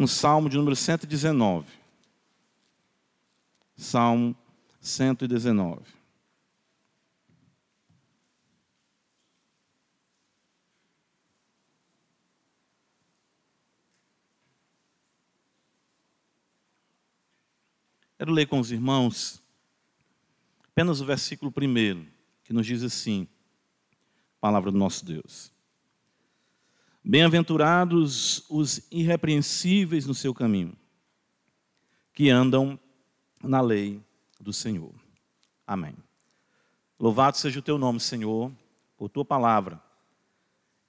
no Salmo de número 119. Salmo 119. Quero ler com os irmãos apenas o versículo primeiro, que nos diz assim: Palavra do nosso Deus. Bem-aventurados os irrepreensíveis no seu caminho, que andam na lei do Senhor. Amém. Louvado seja o teu nome, Senhor, por tua palavra.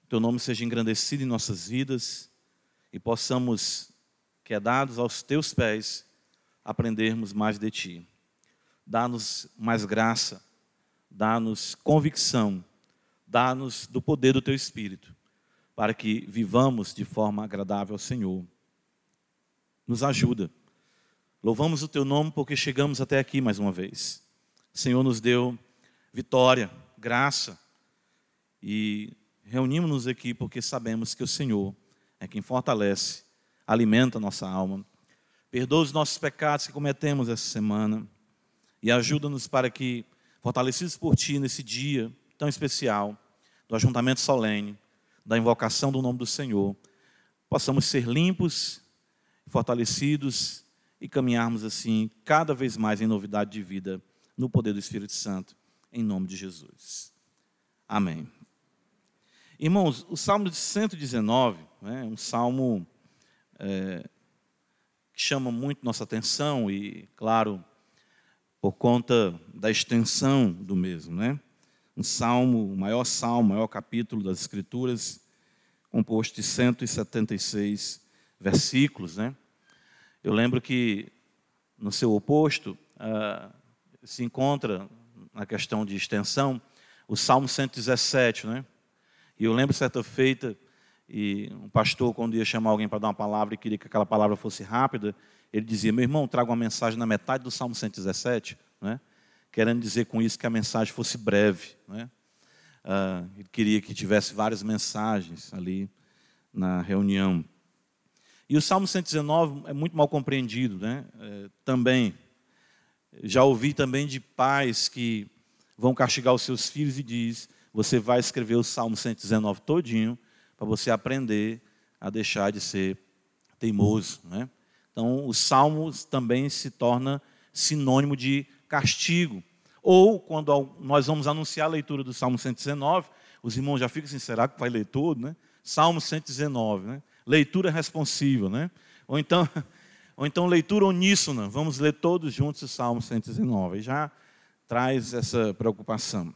Teu nome seja engrandecido em nossas vidas e possamos, quedados aos teus pés, aprendermos mais de ti. Dá-nos mais graça, dá-nos convicção, dá-nos do poder do teu Espírito para que vivamos de forma agradável ao Senhor. Nos ajuda. Louvamos o teu nome porque chegamos até aqui mais uma vez. O Senhor nos deu vitória, graça e reunimos-nos aqui porque sabemos que o Senhor é quem fortalece, alimenta a nossa alma. Perdoa os nossos pecados que cometemos essa semana e ajuda-nos para que, fortalecidos por Ti nesse dia tão especial, do ajuntamento solene, da invocação do nome do Senhor, possamos ser limpos, fortalecidos e caminharmos assim cada vez mais em novidade de vida no poder do Espírito Santo, em nome de Jesus. Amém. Irmãos, o Salmo de 119 né, é um salmo é, que chama muito nossa atenção e, claro, por conta da extensão do mesmo, né? Um salmo, o maior salmo, o maior capítulo das Escrituras, composto de 176 versículos. Né? Eu lembro que, no seu oposto, uh, se encontra, na questão de extensão, o Salmo 117. Né? E eu lembro, certa feita, e um pastor, quando ia chamar alguém para dar uma palavra e queria que aquela palavra fosse rápida, ele dizia: Meu irmão, traga uma mensagem na metade do Salmo 117. Né? Querendo dizer com isso que a mensagem fosse breve. Né? Uh, ele queria que tivesse várias mensagens ali na reunião. E o Salmo 119 é muito mal compreendido, né? É, também. Já ouvi também de pais que vão castigar os seus filhos e diz: você vai escrever o Salmo 119 todinho para você aprender a deixar de ser teimoso, né? Então, os salmos também se torna sinônimo de castigo. Ou, quando nós vamos anunciar a leitura do Salmo 119, os irmãos já ficam assim, será que vai ler todo? Né? Salmo 119, né? leitura responsiva. Né? Ou, então, ou então leitura uníssona, vamos ler todos juntos o Salmo 119. E já traz essa preocupação.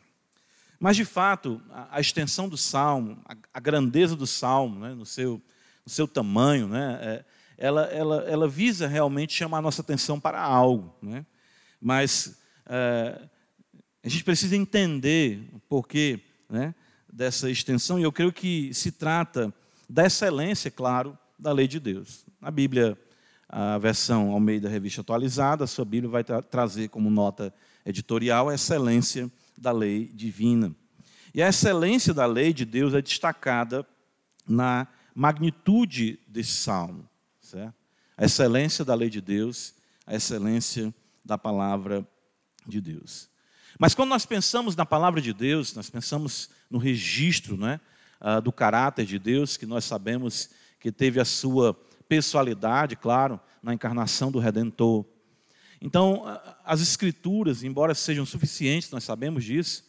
Mas, de fato, a, extensão do Salmo, a, a grandeza do Salmo, né? no, seu, no seu tamanho, né? É, ela, ela, ela visa realmente chamar a nossa atenção para algo. Né? Mas é, a gente precisa entender o porquê né, dessa extensão, e eu creio que se trata da excelência, claro, da lei de Deus. Na Bíblia, a versão ao meio da revista atualizada, a sua Bíblia vai tra trazer como nota editorial a excelência da lei divina. E a excelência da lei de Deus é destacada na magnitude desse salmo. Certo? A excelência da lei de Deus, a excelência da palavra de Deus. Mas quando nós pensamos na palavra de Deus, nós pensamos no registro né, do caráter de Deus, que nós sabemos que teve a sua pessoalidade, claro, na encarnação do Redentor. Então, as Escrituras, embora sejam suficientes, nós sabemos disso,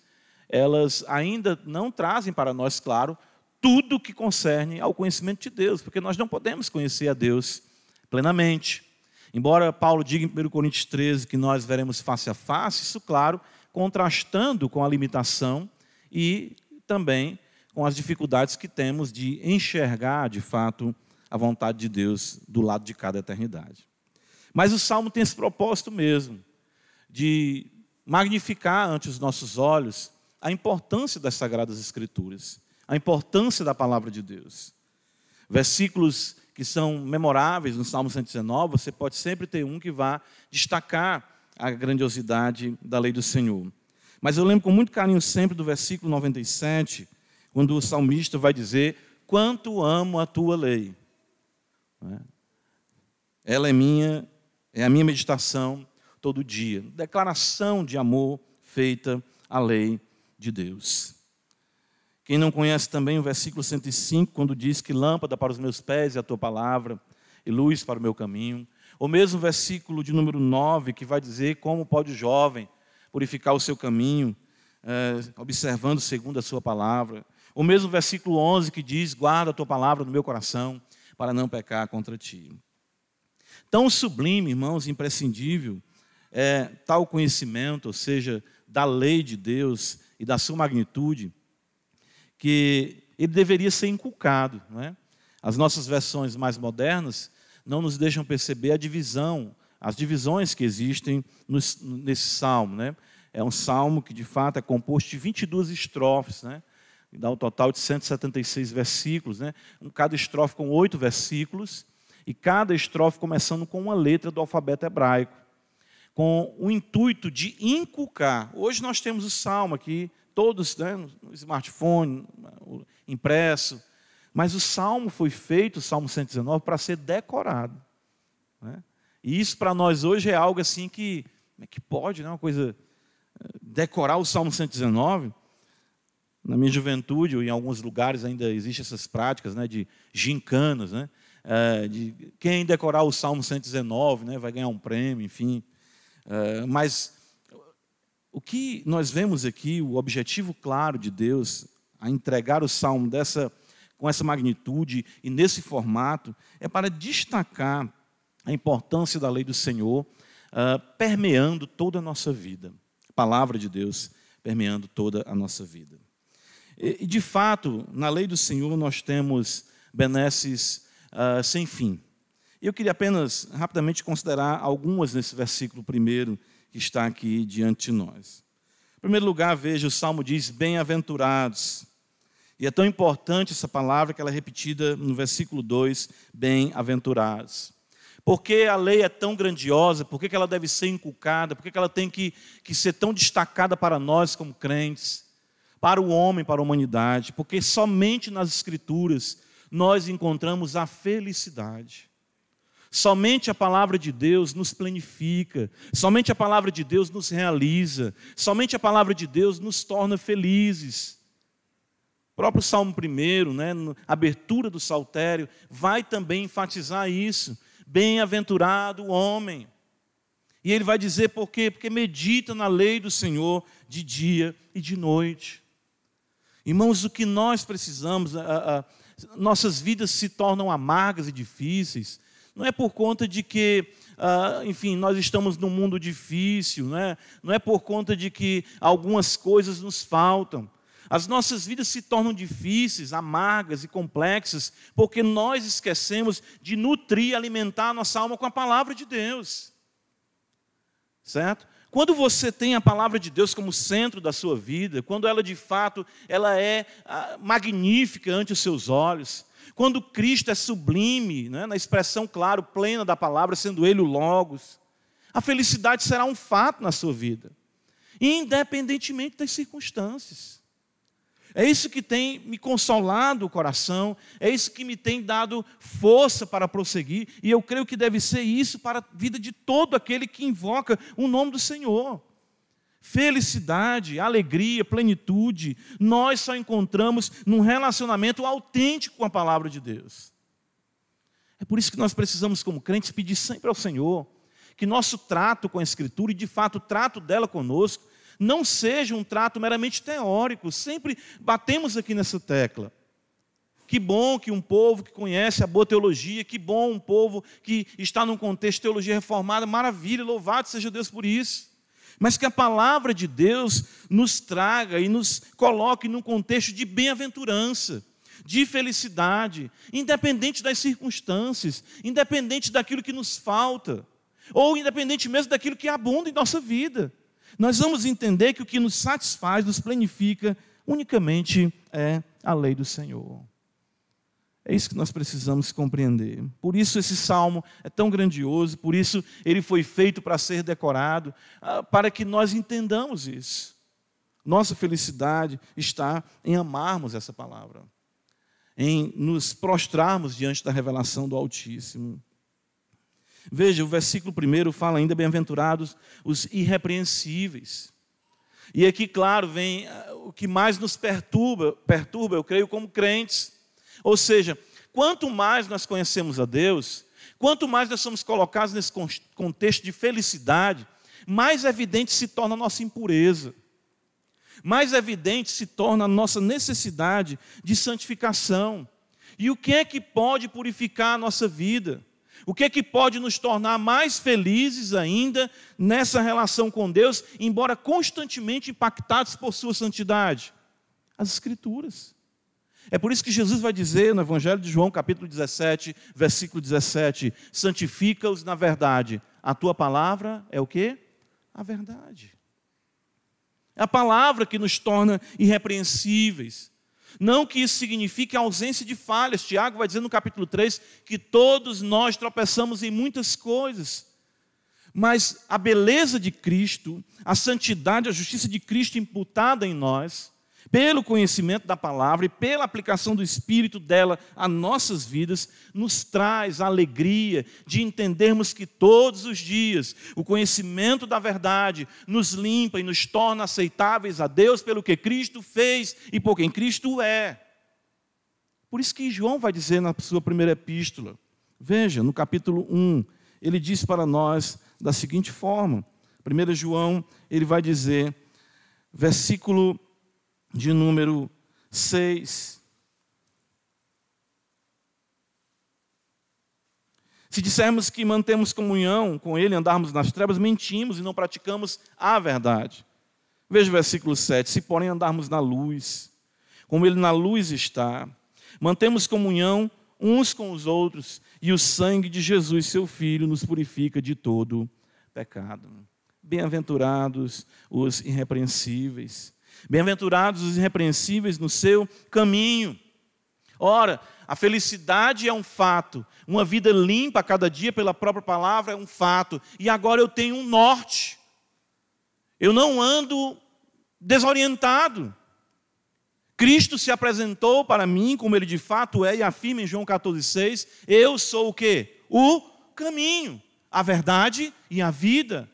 elas ainda não trazem para nós, claro, tudo que concerne ao conhecimento de Deus, porque nós não podemos conhecer a Deus plenamente. Embora Paulo diga em 1 Coríntios 13 que nós veremos face a face, isso, claro, contrastando com a limitação e também com as dificuldades que temos de enxergar, de fato, a vontade de Deus do lado de cada eternidade. Mas o salmo tem esse propósito mesmo, de magnificar ante os nossos olhos a importância das Sagradas Escrituras, a importância da palavra de Deus. Versículos que são memoráveis no Salmo 119, você pode sempre ter um que vá destacar a grandiosidade da lei do Senhor. Mas eu lembro com muito carinho sempre do versículo 97, quando o salmista vai dizer: Quanto amo a tua lei. É? ela é minha, é a minha meditação todo dia. Declaração de amor feita à lei de Deus. Quem não conhece também o versículo 105, quando diz que lâmpada para os meus pés é a tua palavra e luz para o meu caminho. Ou mesmo o versículo de número 9, que vai dizer como pode o jovem purificar o seu caminho, é, observando segundo a sua palavra. Ou mesmo o versículo 11, que diz: Guarda a tua palavra no meu coração, para não pecar contra ti. Tão sublime, irmãos, imprescindível, é tal conhecimento, ou seja, da lei de Deus e da sua magnitude, que ele deveria ser inculcado. Não é? As nossas versões mais modernas não nos deixam perceber a divisão, as divisões que existem nesse salmo. Né? É um salmo que, de fato, é composto de 22 estrofes, né? dá um total de 176 versículos. Né? Cada estrofe com oito versículos, e cada estrofe começando com uma letra do alfabeto hebraico, com o intuito de inculcar. Hoje nós temos o salmo aqui, todos né, no smartphone, impresso, mas o salmo foi feito, o salmo 119, para ser decorado. Né? E isso para nós hoje é algo assim que, como é que pode, né? uma coisa, eh, decorar o salmo 119. Na minha juventude, ou em alguns lugares ainda existem essas práticas né, de gincanas, né? É, de quem decorar o Salmo 119 né, vai ganhar um prêmio, enfim. É, mas o que nós vemos aqui, o objetivo claro de Deus a entregar o Salmo dessa, com essa magnitude e nesse formato, é para destacar a importância da lei do Senhor uh, permeando toda a nossa vida. A palavra de Deus permeando toda a nossa vida. E, de fato, na lei do Senhor nós temos benesses uh, sem fim. Eu queria apenas rapidamente considerar algumas nesse versículo primeiro que está aqui diante de nós. Em primeiro lugar, veja, o salmo diz: Bem-aventurados. E é tão importante essa palavra que ela é repetida no versículo 2: Bem-aventurados. Por que a lei é tão grandiosa? Por que ela deve ser inculcada? Por que ela tem que, que ser tão destacada para nós como crentes? Para o homem, para a humanidade? Porque somente nas Escrituras nós encontramos a felicidade. Somente a palavra de Deus nos planifica, somente a palavra de Deus nos realiza, somente a palavra de Deus nos torna felizes. O próprio Salmo 1, né, abertura do saltério, vai também enfatizar isso. Bem-aventurado o homem. E ele vai dizer por quê? Porque medita na lei do Senhor de dia e de noite. Irmãos, o que nós precisamos, a, a, nossas vidas se tornam amargas e difíceis, não é por conta de que, uh, enfim, nós estamos num mundo difícil, né? não é por conta de que algumas coisas nos faltam. As nossas vidas se tornam difíceis, amargas e complexas, porque nós esquecemos de nutrir, alimentar a nossa alma com a palavra de Deus. Certo? Quando você tem a palavra de Deus como centro da sua vida, quando ela de fato ela é ah, magnífica ante os seus olhos, quando Cristo é sublime, né, na expressão claro, plena da palavra, sendo Ele o Logos, a felicidade será um fato na sua vida, independentemente das circunstâncias. É isso que tem me consolado o coração, é isso que me tem dado força para prosseguir, e eu creio que deve ser isso para a vida de todo aquele que invoca o nome do Senhor. Felicidade, alegria, plenitude, nós só encontramos num relacionamento autêntico com a palavra de Deus. É por isso que nós precisamos, como crentes, pedir sempre ao Senhor que nosso trato com a Escritura, e de fato o trato dela conosco, não seja um trato meramente teórico. Sempre batemos aqui nessa tecla. Que bom que um povo que conhece a boa teologia, que bom um povo que está num contexto de teologia reformada, maravilha, louvado seja Deus por isso. Mas que a palavra de Deus nos traga e nos coloque num contexto de bem-aventurança, de felicidade, independente das circunstâncias, independente daquilo que nos falta, ou independente mesmo daquilo que abunda em nossa vida nós vamos entender que o que nos satisfaz, nos planifica, unicamente é a lei do Senhor. É isso que nós precisamos compreender. Por isso esse salmo é tão grandioso, por isso ele foi feito para ser decorado, ah, para que nós entendamos isso. Nossa felicidade está em amarmos essa palavra, em nos prostrarmos diante da revelação do Altíssimo. Veja, o versículo primeiro fala ainda: bem-aventurados os irrepreensíveis. E aqui, claro, vem ah, o que mais nos perturba, perturba, eu creio, como crentes. Ou seja, quanto mais nós conhecemos a Deus, quanto mais nós somos colocados nesse contexto de felicidade, mais evidente se torna a nossa impureza. Mais evidente se torna a nossa necessidade de santificação. E o que é que pode purificar a nossa vida? O que é que pode nos tornar mais felizes ainda nessa relação com Deus, embora constantemente impactados por Sua santidade? As Escrituras. É por isso que Jesus vai dizer no Evangelho de João, capítulo 17, versículo 17: santifica-os na verdade. A tua palavra é o que? A verdade. É a palavra que nos torna irrepreensíveis. Não que isso signifique a ausência de falhas. Tiago vai dizer no capítulo 3 que todos nós tropeçamos em muitas coisas. Mas a beleza de Cristo, a santidade, a justiça de Cristo imputada em nós, pelo conhecimento da palavra e pela aplicação do Espírito dela a nossas vidas, nos traz a alegria de entendermos que todos os dias o conhecimento da verdade nos limpa e nos torna aceitáveis a Deus pelo que Cristo fez e por quem Cristo é. Por isso que João vai dizer na sua primeira epístola, veja, no capítulo 1, ele diz para nós da seguinte forma: 1 João, ele vai dizer, versículo de número 6. Se dissermos que mantemos comunhão com Ele, andarmos nas trevas, mentimos e não praticamos a verdade. Veja o versículo 7. Se, porém, andarmos na luz, como Ele na luz está, mantemos comunhão uns com os outros, e o sangue de Jesus, seu Filho, nos purifica de todo pecado. Bem-aventurados os irrepreensíveis Bem-aventurados os irrepreensíveis no seu caminho. Ora, a felicidade é um fato, uma vida limpa a cada dia pela própria palavra é um fato, e agora eu tenho um norte. Eu não ando desorientado. Cristo se apresentou para mim como ele de fato é e afirma em João 14,6: Eu sou o que? O caminho, a verdade e a vida.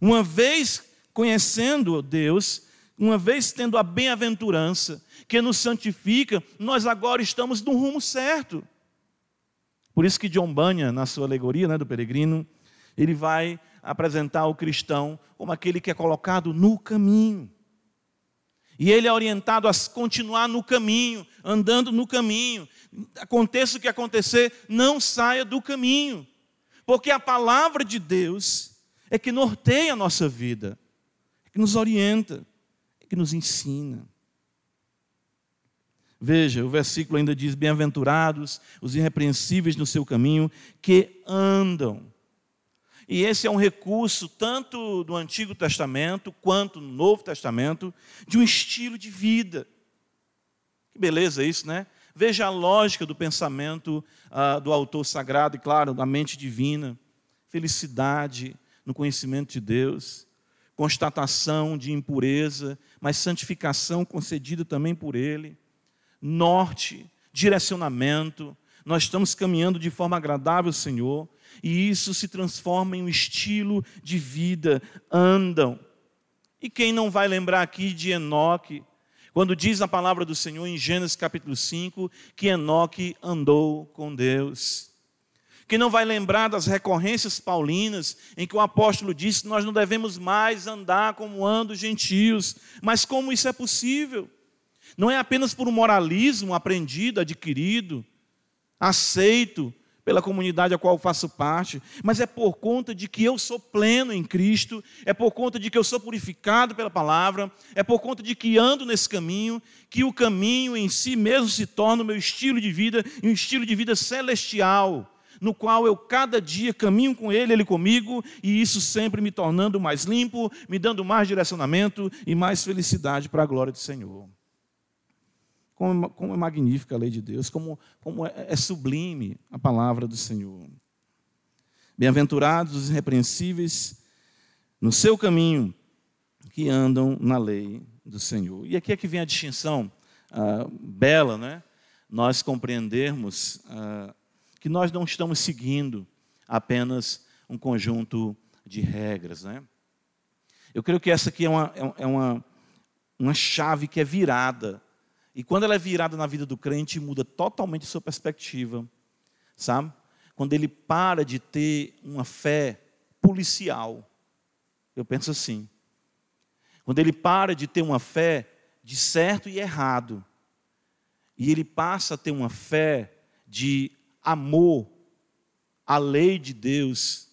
Uma vez conhecendo Deus, uma vez tendo a bem-aventurança que nos santifica, nós agora estamos no rumo certo. Por isso que John Bunyan, na sua alegoria né, do peregrino, ele vai apresentar o cristão como aquele que é colocado no caminho. E ele é orientado a continuar no caminho, andando no caminho. Aconteça o que acontecer, não saia do caminho. Porque a palavra de Deus é que norteia a nossa vida, é que nos orienta que nos ensina. Veja, o versículo ainda diz: Bem-aventurados os irrepreensíveis no seu caminho, que andam. E esse é um recurso, tanto do Antigo Testamento quanto no Novo Testamento, de um estilo de vida. Que beleza isso, né? Veja a lógica do pensamento uh, do autor sagrado e, claro, da mente divina. Felicidade no conhecimento de Deus, constatação de impureza, mas santificação concedida também por Ele, norte, direcionamento. Nós estamos caminhando de forma agradável, Senhor, e isso se transforma em um estilo de vida. Andam. E quem não vai lembrar aqui de Enoque, quando diz a palavra do Senhor em Gênesis capítulo 5 que Enoque andou com Deus que não vai lembrar das recorrências paulinas, em que o apóstolo disse nós não devemos mais andar como andam os gentios. Mas como isso é possível? Não é apenas por um moralismo aprendido, adquirido, aceito pela comunidade a qual faço parte, mas é por conta de que eu sou pleno em Cristo, é por conta de que eu sou purificado pela palavra, é por conta de que ando nesse caminho, que o caminho em si mesmo se torna o meu estilo de vida, e um estilo de vida celestial no qual eu cada dia caminho com Ele, Ele comigo, e isso sempre me tornando mais limpo, me dando mais direcionamento e mais felicidade para a glória do Senhor. Como, como é magnífica a lei de Deus, como, como é, é sublime a palavra do Senhor. Bem-aventurados os irrepreensíveis no seu caminho, que andam na lei do Senhor. E aqui é que vem a distinção ah, bela, né? Nós compreendermos ah, que nós não estamos seguindo apenas um conjunto de regras. Né? Eu creio que essa aqui é uma, é uma, uma chave que é virada. E quando ela é virada na vida do crente, muda totalmente sua perspectiva. Sabe? Quando ele para de ter uma fé policial. Eu penso assim. Quando ele para de ter uma fé de certo e errado, e ele passa a ter uma fé de amor à lei de Deus,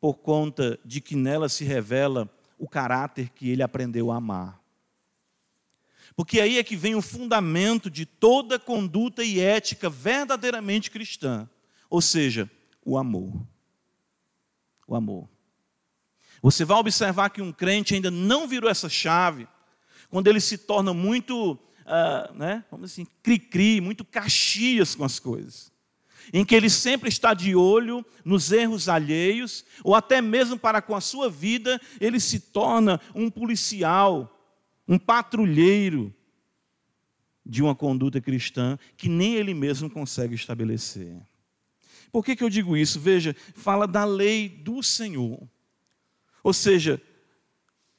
por conta de que nela se revela o caráter que ele aprendeu a amar. Porque aí é que vem o fundamento de toda conduta e ética verdadeiramente cristã, ou seja, o amor. O amor. Você vai observar que um crente ainda não virou essa chave quando ele se torna muito, uh, né, vamos assim, cri-cri, muito caxias com as coisas. Em que ele sempre está de olho nos erros alheios, ou até mesmo para com a sua vida, ele se torna um policial, um patrulheiro de uma conduta cristã que nem ele mesmo consegue estabelecer. Por que, que eu digo isso? Veja, fala da lei do Senhor. Ou seja,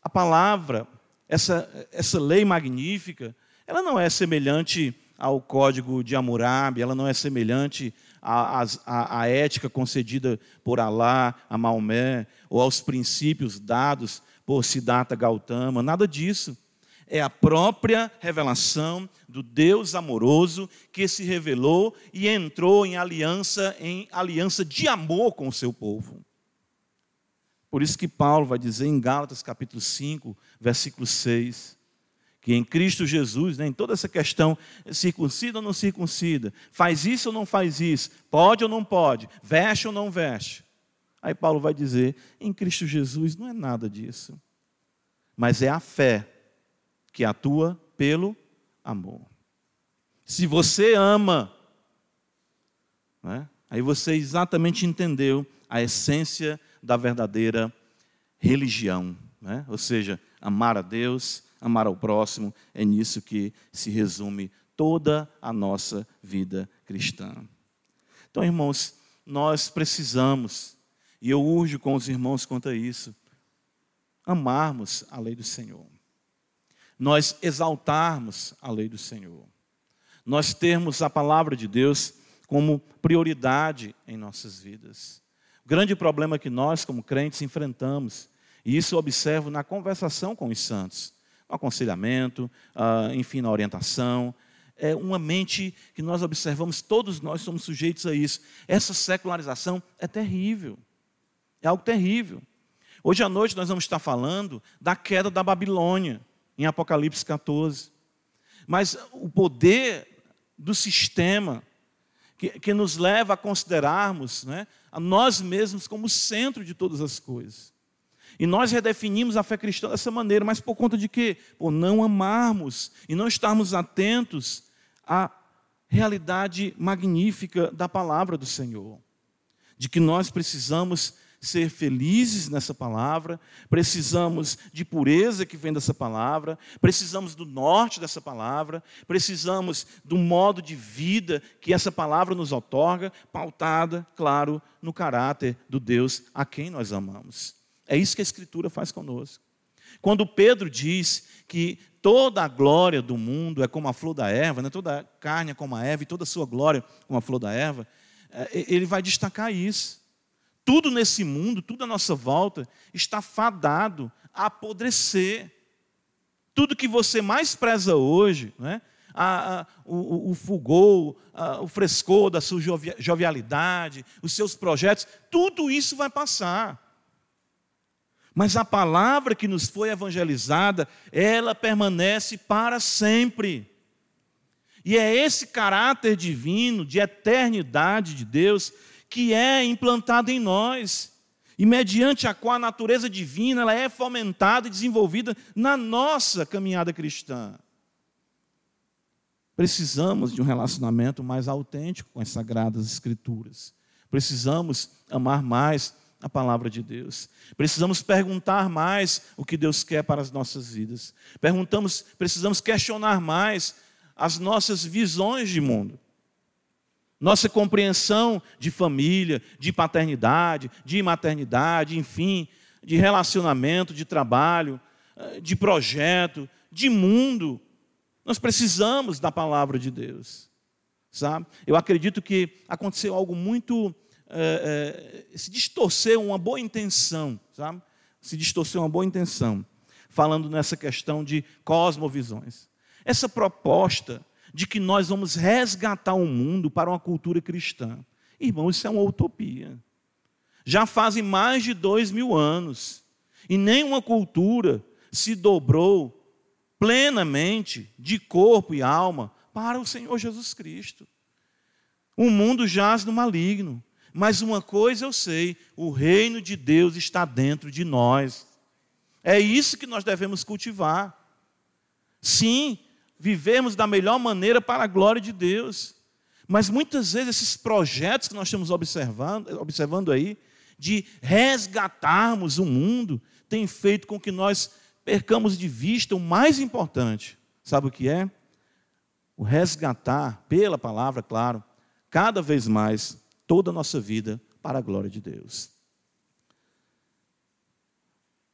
a palavra, essa, essa lei magnífica, ela não é semelhante ao código de Hammurabi, ela não é semelhante à, ética concedida por Alá, a Maomé, ou aos princípios dados por Siddhartha Gautama, nada disso. É a própria revelação do Deus amoroso que se revelou e entrou em aliança, em aliança de amor com o seu povo. Por isso que Paulo vai dizer em Gálatas capítulo 5, versículo 6, que em Cristo Jesus, né, em toda essa questão, circuncida ou não circuncida, faz isso ou não faz isso, pode ou não pode, veste ou não veste. Aí Paulo vai dizer: em Cristo Jesus não é nada disso, mas é a fé que atua pelo amor. Se você ama, né, aí você exatamente entendeu a essência da verdadeira religião. Né? Ou seja, amar a Deus, amar ao próximo, é nisso que se resume toda a nossa vida cristã. Então, irmãos, nós precisamos, e eu urjo com os irmãos quanto a isso, amarmos a lei do Senhor. Nós exaltarmos a lei do Senhor. Nós termos a palavra de Deus como prioridade em nossas vidas. O grande problema que nós, como crentes, enfrentamos, e isso eu observo na conversação com os santos, no aconselhamento, uh, enfim, na orientação, é uma mente que nós observamos, todos nós somos sujeitos a isso. Essa secularização é terrível, é algo terrível. Hoje à noite nós vamos estar falando da queda da Babilônia, em Apocalipse 14. Mas o poder do sistema que, que nos leva a considerarmos né, a nós mesmos como centro de todas as coisas. E nós redefinimos a fé cristã dessa maneira, mas por conta de quê? Por não amarmos e não estarmos atentos à realidade magnífica da palavra do Senhor. De que nós precisamos ser felizes nessa palavra, precisamos de pureza que vem dessa palavra, precisamos do norte dessa palavra, precisamos do modo de vida que essa palavra nos otorga, pautada, claro, no caráter do Deus a quem nós amamos. É isso que a Escritura faz conosco. Quando Pedro diz que toda a glória do mundo é como a flor da erva, né? toda a carne é como a erva e toda a sua glória como a flor da erva, é, ele vai destacar isso. Tudo nesse mundo, tudo à nossa volta, está fadado a apodrecer. Tudo que você mais preza hoje, né? A, a, o, o fulgor, a, o frescor da sua jovialidade, os seus projetos, tudo isso vai passar. Mas a palavra que nos foi evangelizada, ela permanece para sempre. E é esse caráter divino, de eternidade de Deus, que é implantado em nós e mediante a qual a natureza divina ela é fomentada e desenvolvida na nossa caminhada cristã. Precisamos de um relacionamento mais autêntico com as sagradas escrituras. Precisamos amar mais a palavra de Deus. Precisamos perguntar mais o que Deus quer para as nossas vidas. Perguntamos, precisamos questionar mais as nossas visões de mundo. nossa compreensão de família, de paternidade, de maternidade, enfim, de relacionamento, de trabalho, eh, de projeto, de mundo. Nós precisamos da palavra de Deus, sabe? Eu acredito que aconteceu algo muito é, se distorceu uma boa intenção, sabe? Se distorceu uma boa intenção, falando nessa questão de cosmovisões. Essa proposta de que nós vamos resgatar o mundo para uma cultura cristã. Irmão, isso é uma utopia. Já fazem mais de dois mil anos e nenhuma cultura se dobrou plenamente de corpo e alma para o Senhor Jesus Cristo. O mundo jaz no maligno, mas uma coisa eu sei: o reino de Deus está dentro de nós. É isso que nós devemos cultivar. Sim, vivemos da melhor maneira para a glória de Deus. Mas muitas vezes esses projetos que nós estamos observando, observando aí, de resgatarmos o mundo, tem feito com que nós percamos de vista o mais importante. Sabe o que é? O resgatar, pela palavra, claro, cada vez mais toda a nossa vida para a glória de Deus.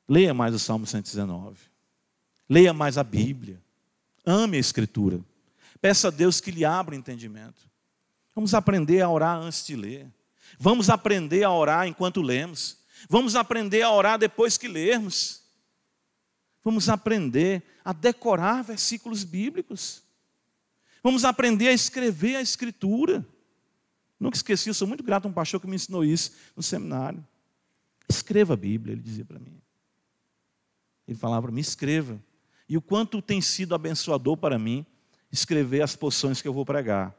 Leia mais o Salmo 119. Leia mais a Bíblia. Ame a Escritura. Peça a Deus que lhe abra o entendimento. Vamos aprender a orar antes de ler. Vamos aprender a orar enquanto lemos. Vamos aprender a orar depois que lermos. Vamos aprender a decorar versículos bíblicos. Vamos aprender a escrever a Escritura. Nunca esqueci, sou muito grato a um pastor que me ensinou isso no seminário. Escreva a Bíblia, ele dizia para mim. Ele falava para mim: escreva e o quanto tem sido abençoador para mim escrever as poções que eu vou pregar.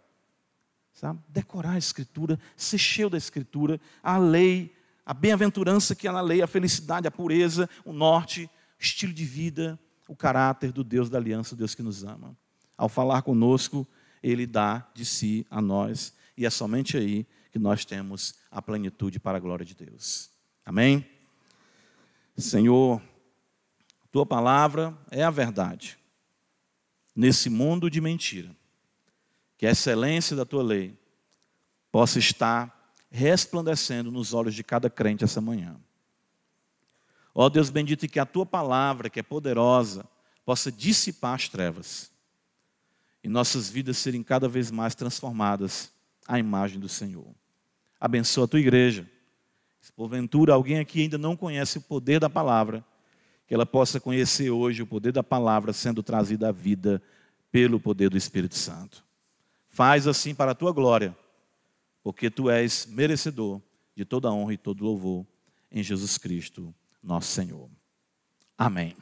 Sabe? Decorar a Escritura, ser cheio da Escritura, a lei, a bem-aventurança que há na lei, a felicidade, a pureza, o norte, o estilo de vida, o caráter do Deus da aliança, o Deus que nos ama. Ao falar conosco, Ele dá de si a nós, e é somente aí que nós temos a plenitude para a glória de Deus. Amém? Senhor, tua palavra é a verdade. Nesse mundo de mentira, que a excelência da tua lei possa estar resplandecendo nos olhos de cada crente essa manhã. Ó Deus bendito, que a tua palavra, que é poderosa, possa dissipar as trevas e nossas vidas serem cada vez mais transformadas à imagem do Senhor. Abençoa a tua igreja. Se porventura alguém aqui ainda não conhece o poder da palavra, que ela possa conhecer hoje o poder da palavra sendo trazida à vida pelo poder do Espírito Santo. Faz assim para a tua glória, porque tu és merecedor de toda honra e todo louvor em Jesus Cristo, nosso Senhor. Amém.